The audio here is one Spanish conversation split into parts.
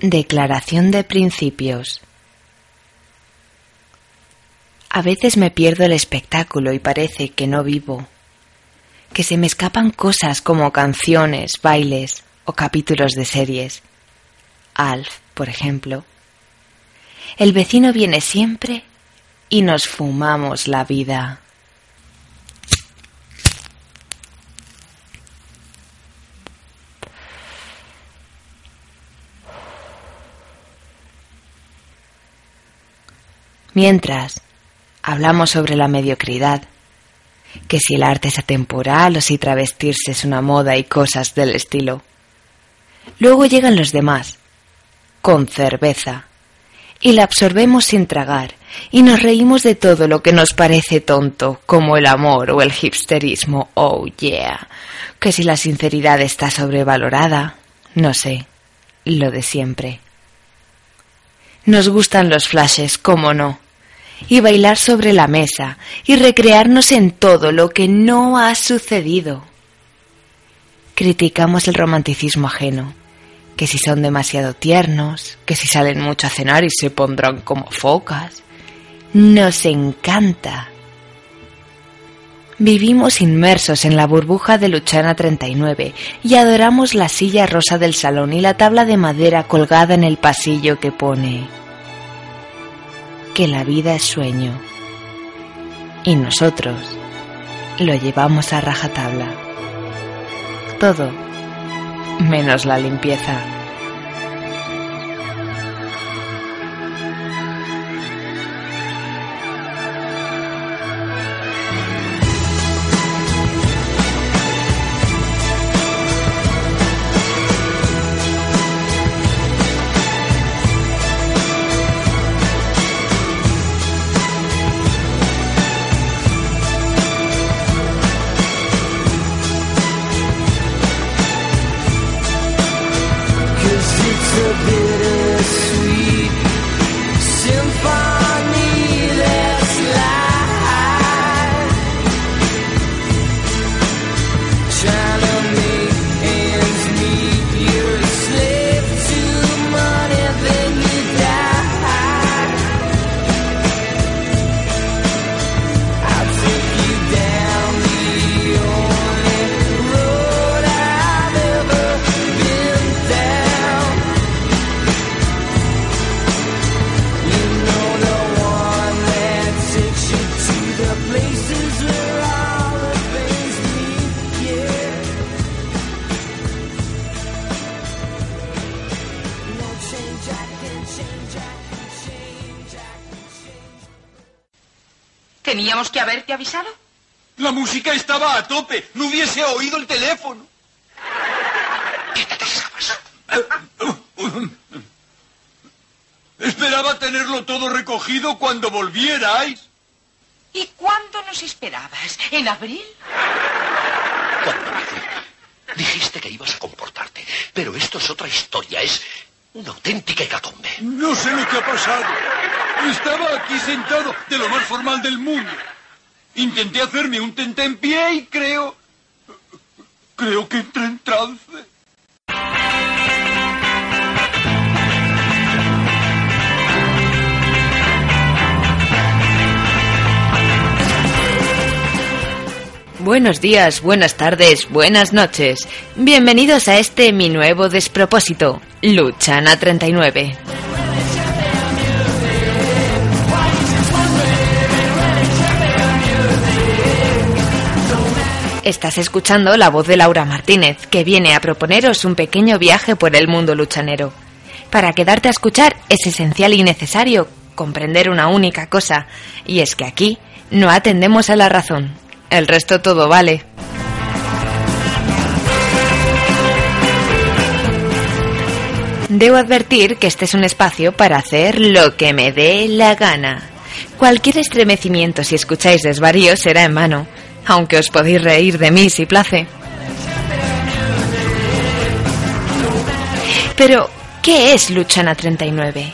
Declaración de principios. A veces me pierdo el espectáculo y parece que no vivo, que se me escapan cosas como canciones, bailes o capítulos de series. Alf, por ejemplo. El vecino viene siempre y nos fumamos la vida. Mientras, hablamos sobre la mediocridad, que si el arte es atemporal o si travestirse es una moda y cosas del estilo. Luego llegan los demás, con cerveza, y la absorbemos sin tragar, y nos reímos de todo lo que nos parece tonto, como el amor o el hipsterismo, oh yeah, que si la sinceridad está sobrevalorada, no sé, lo de siempre. Nos gustan los flashes, cómo no, y bailar sobre la mesa, y recrearnos en todo lo que no ha sucedido. Criticamos el romanticismo ajeno, que si son demasiado tiernos, que si salen mucho a cenar y se pondrán como focas. Nos encanta. Vivimos inmersos en la burbuja de Luchana 39 y adoramos la silla rosa del salón y la tabla de madera colgada en el pasillo que pone que la vida es sueño y nosotros lo llevamos a rajatabla. Todo menos la limpieza. ¿Teníamos que haberte avisado? La música estaba a tope. No hubiese oído el teléfono. Esperaba tenerlo todo recogido cuando volvierais. ¿Y cuándo nos esperabas? ¿En abril? Cuando dijiste que ibas a comportarte. Pero esto es otra historia. Es una auténtica hecatombe. No sé lo que ha pasado. Estaba aquí sentado, de lo más formal del mundo. Intenté hacerme un tente en pie y creo... Creo que entré en trance. Buenos días, buenas tardes, buenas noches. Bienvenidos a este mi nuevo despropósito, Luchana 39. Estás escuchando la voz de Laura Martínez, que viene a proponeros un pequeño viaje por el mundo luchanero. Para quedarte a escuchar es esencial y necesario comprender una única cosa, y es que aquí no atendemos a la razón. El resto todo vale. Debo advertir que este es un espacio para hacer lo que me dé la gana. Cualquier estremecimiento si escucháis desvaríos será en mano, aunque os podéis reír de mí si place. Pero, ¿qué es Luchana 39?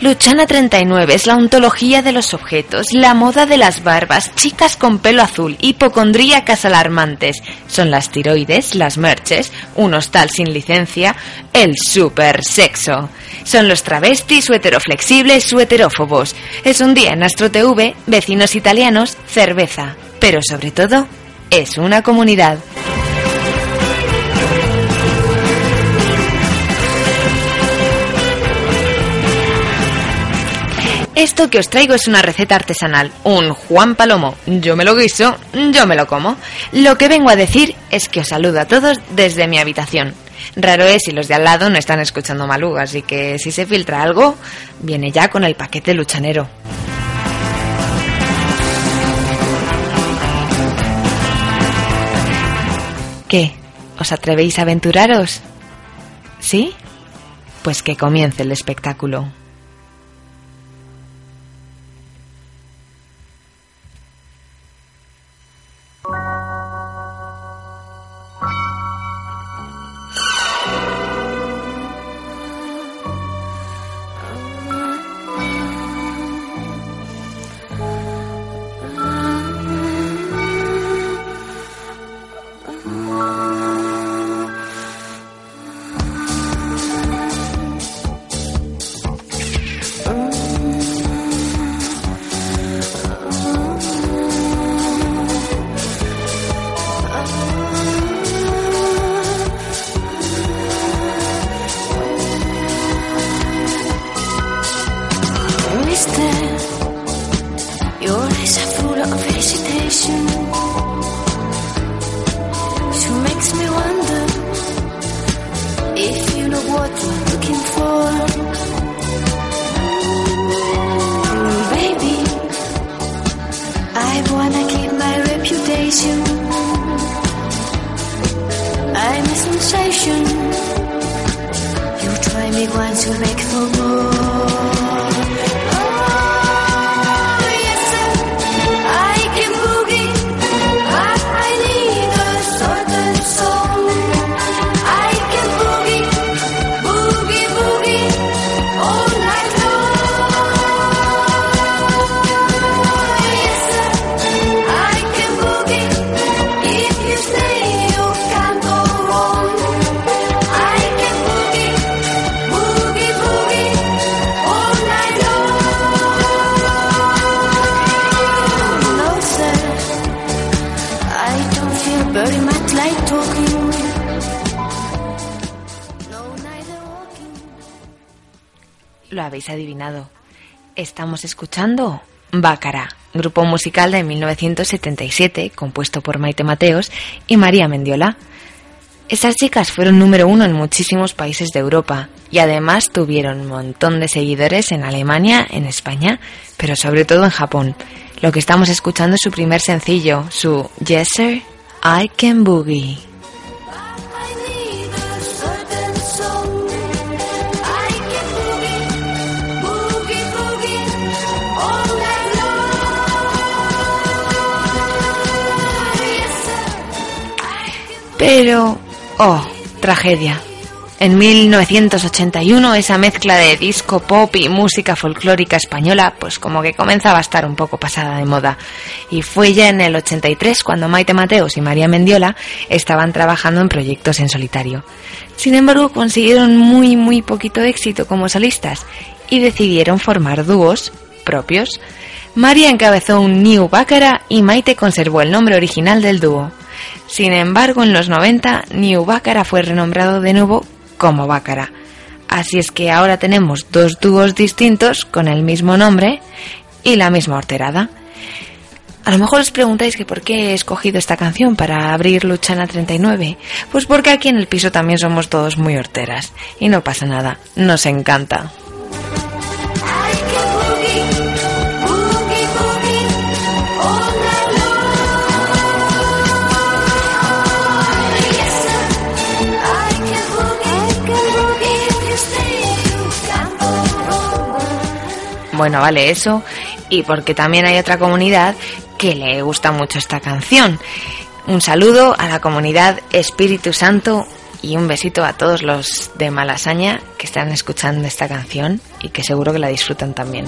Luchana 39 es la ontología de los objetos, la moda de las barbas, chicas con pelo azul, hipocondríacas alarmantes. Son las tiroides, las merches, un hostal sin licencia, el super sexo. Son los travestis o heterófobos. Es un día en Astro TV, vecinos italianos, cerveza. Pero sobre todo, es una comunidad. Esto que os traigo es una receta artesanal, un Juan Palomo. Yo me lo guiso, yo me lo como. Lo que vengo a decir es que os saludo a todos desde mi habitación. Raro es si los de al lado no están escuchando Malú, así que si se filtra algo, viene ya con el paquete luchanero. ¿Qué? ¿Os atrevéis a aventuraros? ¿Sí? Pues que comience el espectáculo. Habéis adivinado. Estamos escuchando Bácara, grupo musical de 1977, compuesto por Maite Mateos y María Mendiola. Esas chicas fueron número uno en muchísimos países de Europa y además tuvieron un montón de seguidores en Alemania, en España, pero sobre todo en Japón. Lo que estamos escuchando es su primer sencillo, su Yes Sir, I Can Boogie. Pero, oh, tragedia. En 1981 esa mezcla de disco pop y música folclórica española pues como que comenzaba a estar un poco pasada de moda. Y fue ya en el 83 cuando Maite Mateos y María Mendiola estaban trabajando en proyectos en solitario. Sin embargo consiguieron muy muy poquito éxito como solistas y decidieron formar dúos propios. María encabezó un New Bácara y Maite conservó el nombre original del dúo. Sin embargo, en los 90, New Bácara fue renombrado de nuevo como Bácara. Así es que ahora tenemos dos dúos distintos con el mismo nombre y la misma horterada. A lo mejor os preguntáis que por qué he escogido esta canción para abrir Luchana 39. Pues porque aquí en el piso también somos todos muy horteras. Y no pasa nada, nos encanta. Bueno, vale, eso. Y porque también hay otra comunidad que le gusta mucho esta canción. Un saludo a la comunidad Espíritu Santo y un besito a todos los de Malasaña que están escuchando esta canción y que seguro que la disfrutan también.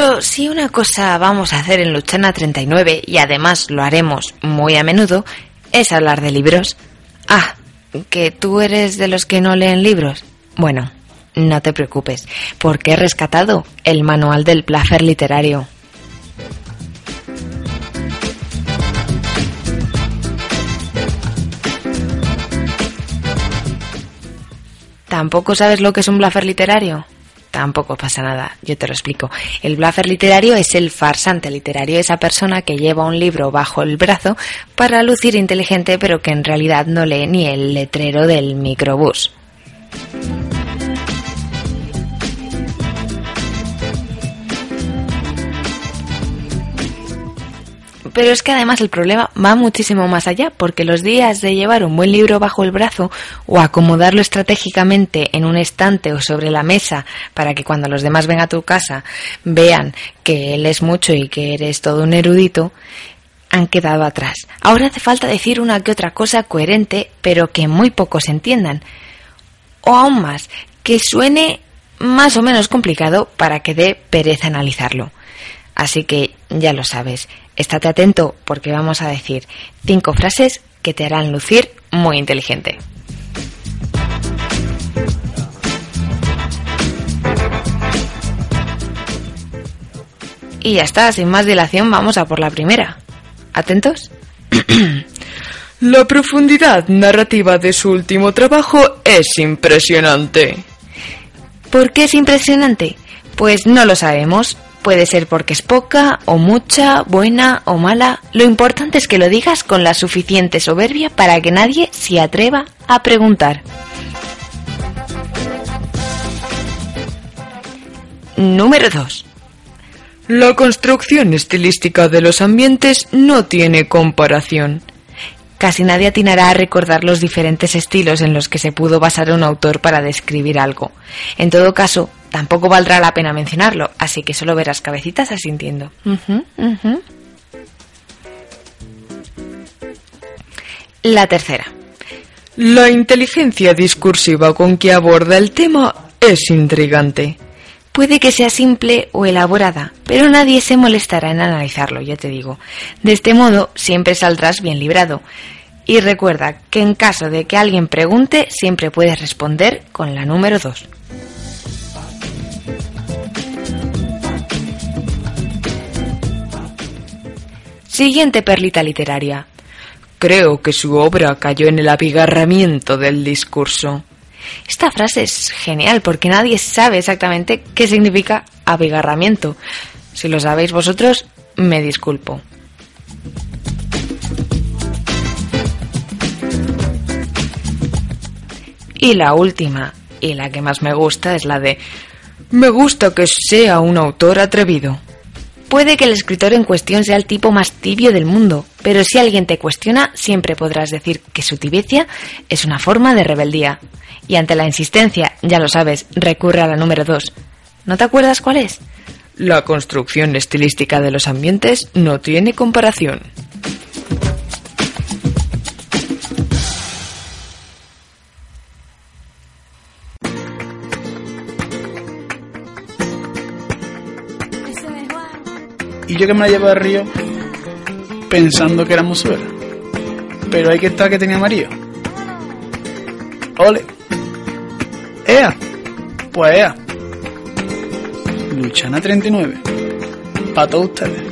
Pero si una cosa vamos a hacer en Luchana 39, y además lo haremos muy a menudo, es hablar de libros. Ah, ¿que tú eres de los que no leen libros? Bueno, no te preocupes, porque he rescatado el manual del placer literario. ¿Tampoco sabes lo que es un blafer literario? Tampoco pasa nada, yo te lo explico. El bluffer literario es el farsante literario, esa persona que lleva un libro bajo el brazo para lucir inteligente pero que en realidad no lee ni el letrero del microbús. Pero es que además el problema va muchísimo más allá, porque los días de llevar un buen libro bajo el brazo o acomodarlo estratégicamente en un estante o sobre la mesa para que cuando los demás vengan a tu casa vean que él es mucho y que eres todo un erudito, han quedado atrás. Ahora hace falta decir una que otra cosa coherente, pero que muy pocos entiendan. O aún más, que suene más o menos complicado para que dé pereza analizarlo. Así que ya lo sabes, estate atento porque vamos a decir cinco frases que te harán lucir muy inteligente. Y ya está, sin más dilación, vamos a por la primera. ¿Atentos? La profundidad narrativa de su último trabajo es impresionante. ¿Por qué es impresionante? Pues no lo sabemos, Puede ser porque es poca o mucha, buena o mala. Lo importante es que lo digas con la suficiente soberbia para que nadie se atreva a preguntar. Número 2. La construcción estilística de los ambientes no tiene comparación. Casi nadie atinará a recordar los diferentes estilos en los que se pudo basar un autor para describir algo. En todo caso, tampoco valdrá la pena mencionarlo, así que solo verás cabecitas asintiendo. La tercera. La inteligencia discursiva con que aborda el tema es intrigante. Puede que sea simple o elaborada, pero nadie se molestará en analizarlo, ya te digo. De este modo siempre saldrás bien librado. Y recuerda que en caso de que alguien pregunte, siempre puedes responder con la número 2. Siguiente perlita literaria. Creo que su obra cayó en el abigarramiento del discurso. Esta frase es genial porque nadie sabe exactamente qué significa abigarramiento. Si lo sabéis vosotros, me disculpo. Y la última, y la que más me gusta, es la de Me gusta que sea un autor atrevido. Puede que el escritor en cuestión sea el tipo más tibio del mundo, pero si alguien te cuestiona, siempre podrás decir que su tibieza es una forma de rebeldía. Y ante la insistencia, ya lo sabes, recurre a la número dos. ¿No te acuerdas cuál es? La construcción estilística de los ambientes no tiene comparación. Y yo que me la llevo de río pensando que era musuela. Pero hay que estar que tenía amarillo. Ole. Ea. Pues ea. Luchana 39. Para todos ustedes.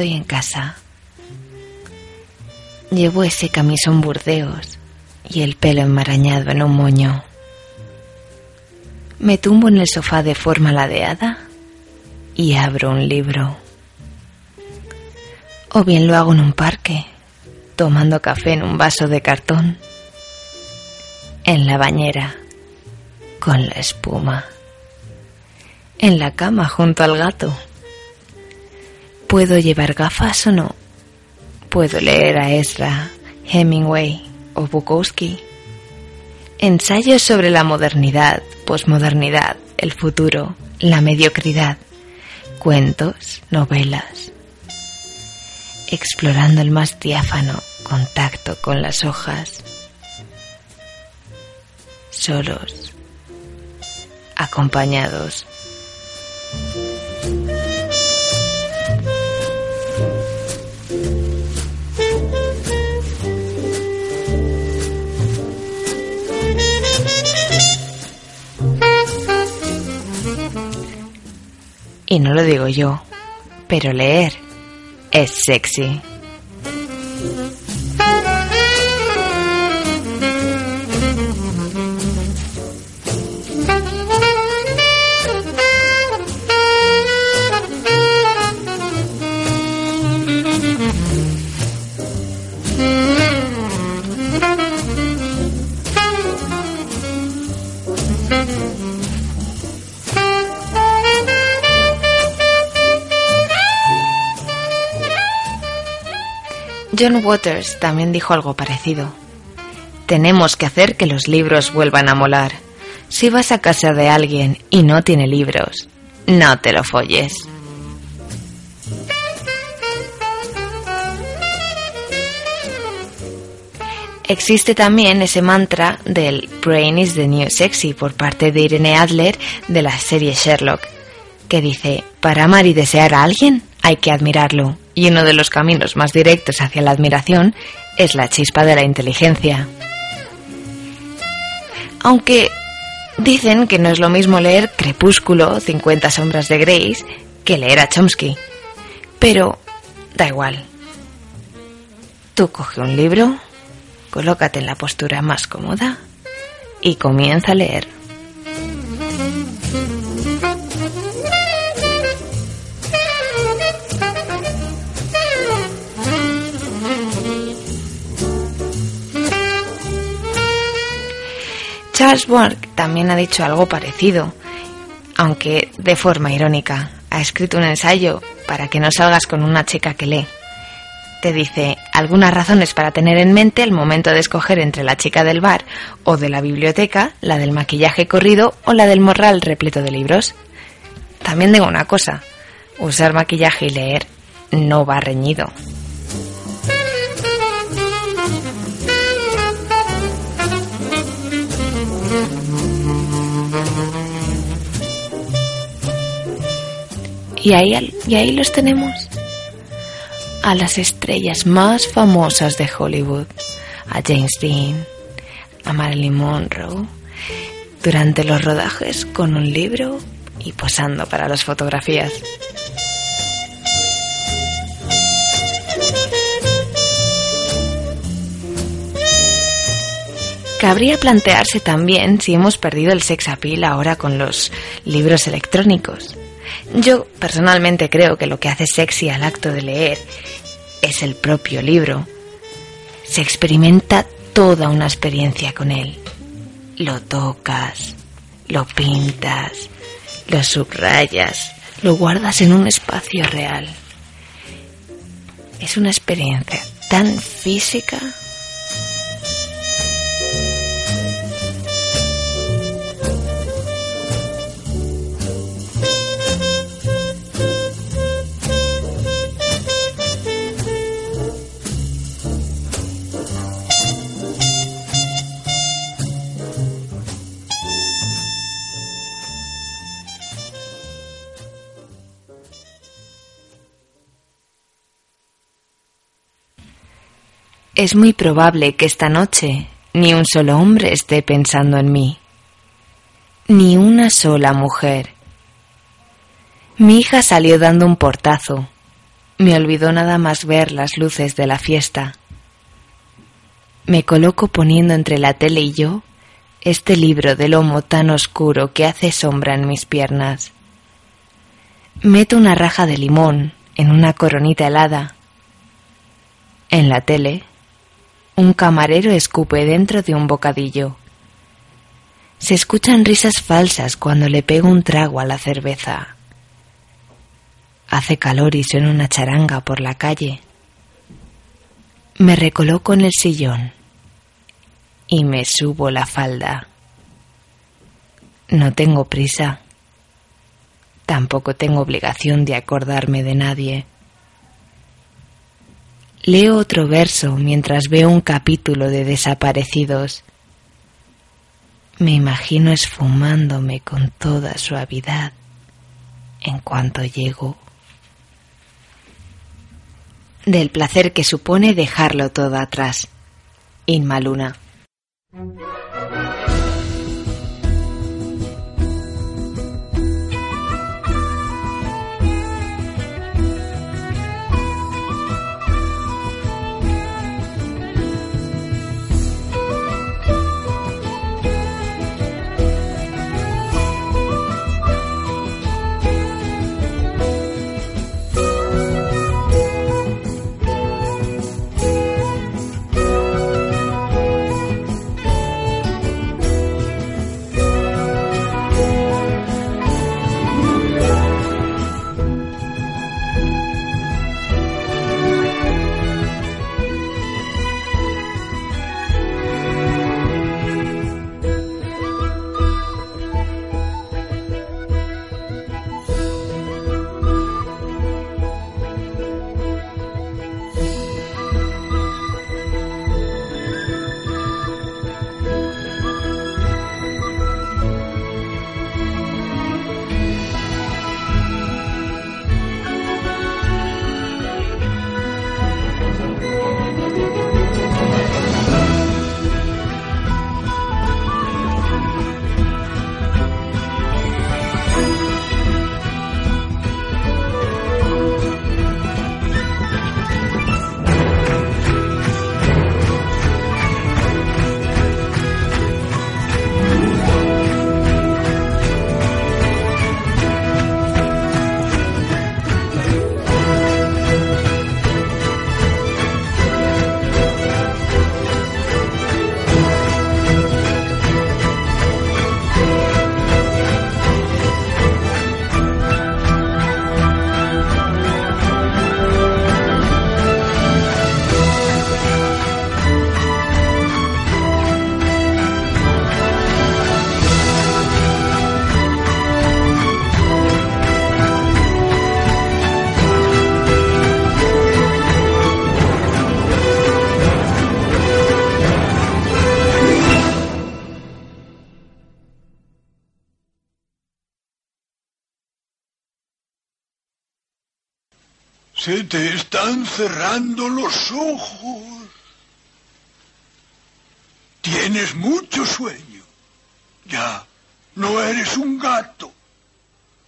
Estoy en casa. Llevo ese camisón burdeos y el pelo enmarañado en un moño. Me tumbo en el sofá de forma ladeada y abro un libro. O bien lo hago en un parque, tomando café en un vaso de cartón. En la bañera, con la espuma. En la cama junto al gato. ¿Puedo llevar gafas o no? Puedo leer a Ezra, Hemingway o Bukowski. Ensayos sobre la modernidad, posmodernidad, el futuro, la mediocridad. Cuentos, novelas. Explorando el más diáfano contacto con las hojas. Solos. Acompañados. Y no lo digo yo, pero leer es sexy. John Waters también dijo algo parecido. Tenemos que hacer que los libros vuelvan a molar. Si vas a casa de alguien y no tiene libros, no te lo folles. Existe también ese mantra del Brain is the New Sexy por parte de Irene Adler de la serie Sherlock, que dice, para amar y desear a alguien hay que admirarlo, y uno de los caminos más directos hacia la admiración es la chispa de la inteligencia. Aunque dicen que no es lo mismo leer Crepúsculo, 50 sombras de Grace, que leer a Chomsky. Pero da igual. Tú coge un libro, colócate en la postura más cómoda y comienza a leer. Borg también ha dicho algo parecido, aunque de forma irónica. Ha escrito un ensayo para que no salgas con una chica que lee. Te dice algunas razones para tener en mente al momento de escoger entre la chica del bar o de la biblioteca, la del maquillaje corrido o la del morral repleto de libros. También digo una cosa, usar maquillaje y leer no va reñido. Y ahí, y ahí los tenemos. A las estrellas más famosas de Hollywood. A James Dean, a Marilyn Monroe. Durante los rodajes con un libro y posando para las fotografías. Cabría plantearse también si hemos perdido el sex appeal ahora con los libros electrónicos. Yo personalmente creo que lo que hace sexy al acto de leer es el propio libro. Se experimenta toda una experiencia con él. Lo tocas, lo pintas, lo subrayas, lo guardas en un espacio real. Es una experiencia tan física Es muy probable que esta noche ni un solo hombre esté pensando en mí, ni una sola mujer. Mi hija salió dando un portazo. Me olvidó nada más ver las luces de la fiesta. Me coloco poniendo entre la tele y yo este libro de lomo tan oscuro que hace sombra en mis piernas. Meto una raja de limón en una coronita helada. En la tele un camarero escupe dentro de un bocadillo. Se escuchan risas falsas cuando le pego un trago a la cerveza. Hace calor y suena una charanga por la calle. Me recoloco en el sillón y me subo la falda. No tengo prisa. Tampoco tengo obligación de acordarme de nadie. Leo otro verso mientras veo un capítulo de Desaparecidos. Me imagino esfumándome con toda suavidad en cuanto llego. Del placer que supone dejarlo todo atrás. Inma Luna. Se te están cerrando los ojos. Tienes mucho sueño. Ya, no eres un gato,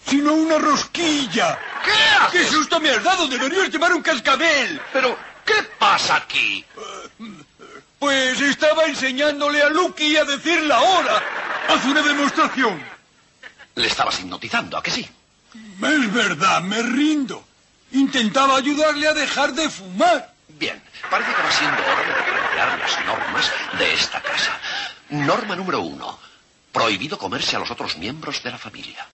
sino una rosquilla. ¿Qué haces? ¡Qué susto me has dado! Deberías llevar un cascabel. Pero, ¿qué pasa aquí? Pues estaba enseñándole a Lucky a decir la hora. Haz una demostración. Le estabas hipnotizando, ¿a que sí? Es verdad, me rindo. Intentaba ayudarle a dejar de fumar. Bien, parece que va siendo hora de replantear las normas de esta casa. Norma número uno. Prohibido comerse a los otros miembros de la familia.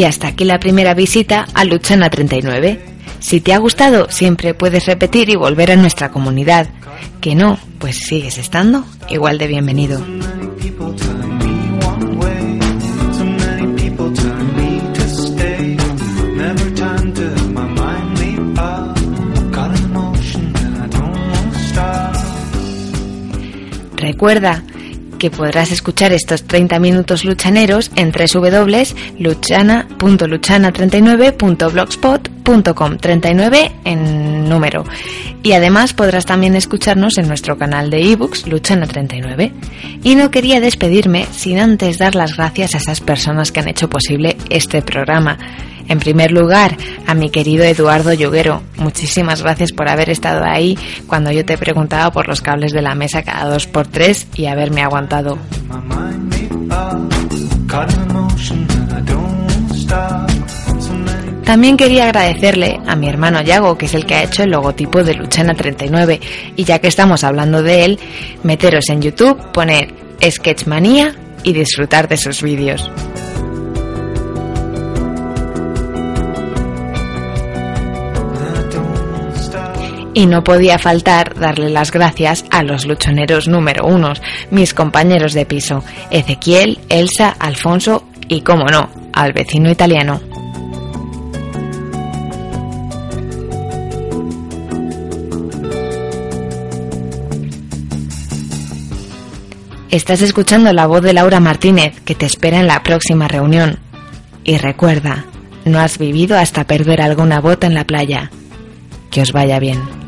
Y hasta aquí la primera visita a Luchana 39. Si te ha gustado, siempre puedes repetir y volver a nuestra comunidad. Que no, pues sigues estando igual de bienvenido. Recuerda que podrás escuchar estos 30 minutos luchaneros en www.luchana.luchana39.blogspot.com 39 en número. Y además podrás también escucharnos en nuestro canal de ebooks Luchana 39. Y no quería despedirme sin antes dar las gracias a esas personas que han hecho posible este programa. En primer lugar, a mi querido Eduardo Lloguero, muchísimas gracias por haber estado ahí cuando yo te preguntaba por los cables de la mesa cada dos por tres y haberme aguantado. También quería agradecerle a mi hermano Yago, que es el que ha hecho el logotipo de Luchana 39. Y ya que estamos hablando de él, meteros en YouTube, poner Sketchmanía y disfrutar de sus vídeos. Y no podía faltar darle las gracias a los luchoneros número unos, mis compañeros de piso, Ezequiel, Elsa, Alfonso y, como no, al vecino italiano. Estás escuchando la voz de Laura Martínez, que te espera en la próxima reunión. Y recuerda, no has vivido hasta perder alguna bota en la playa. Que os vaya bien.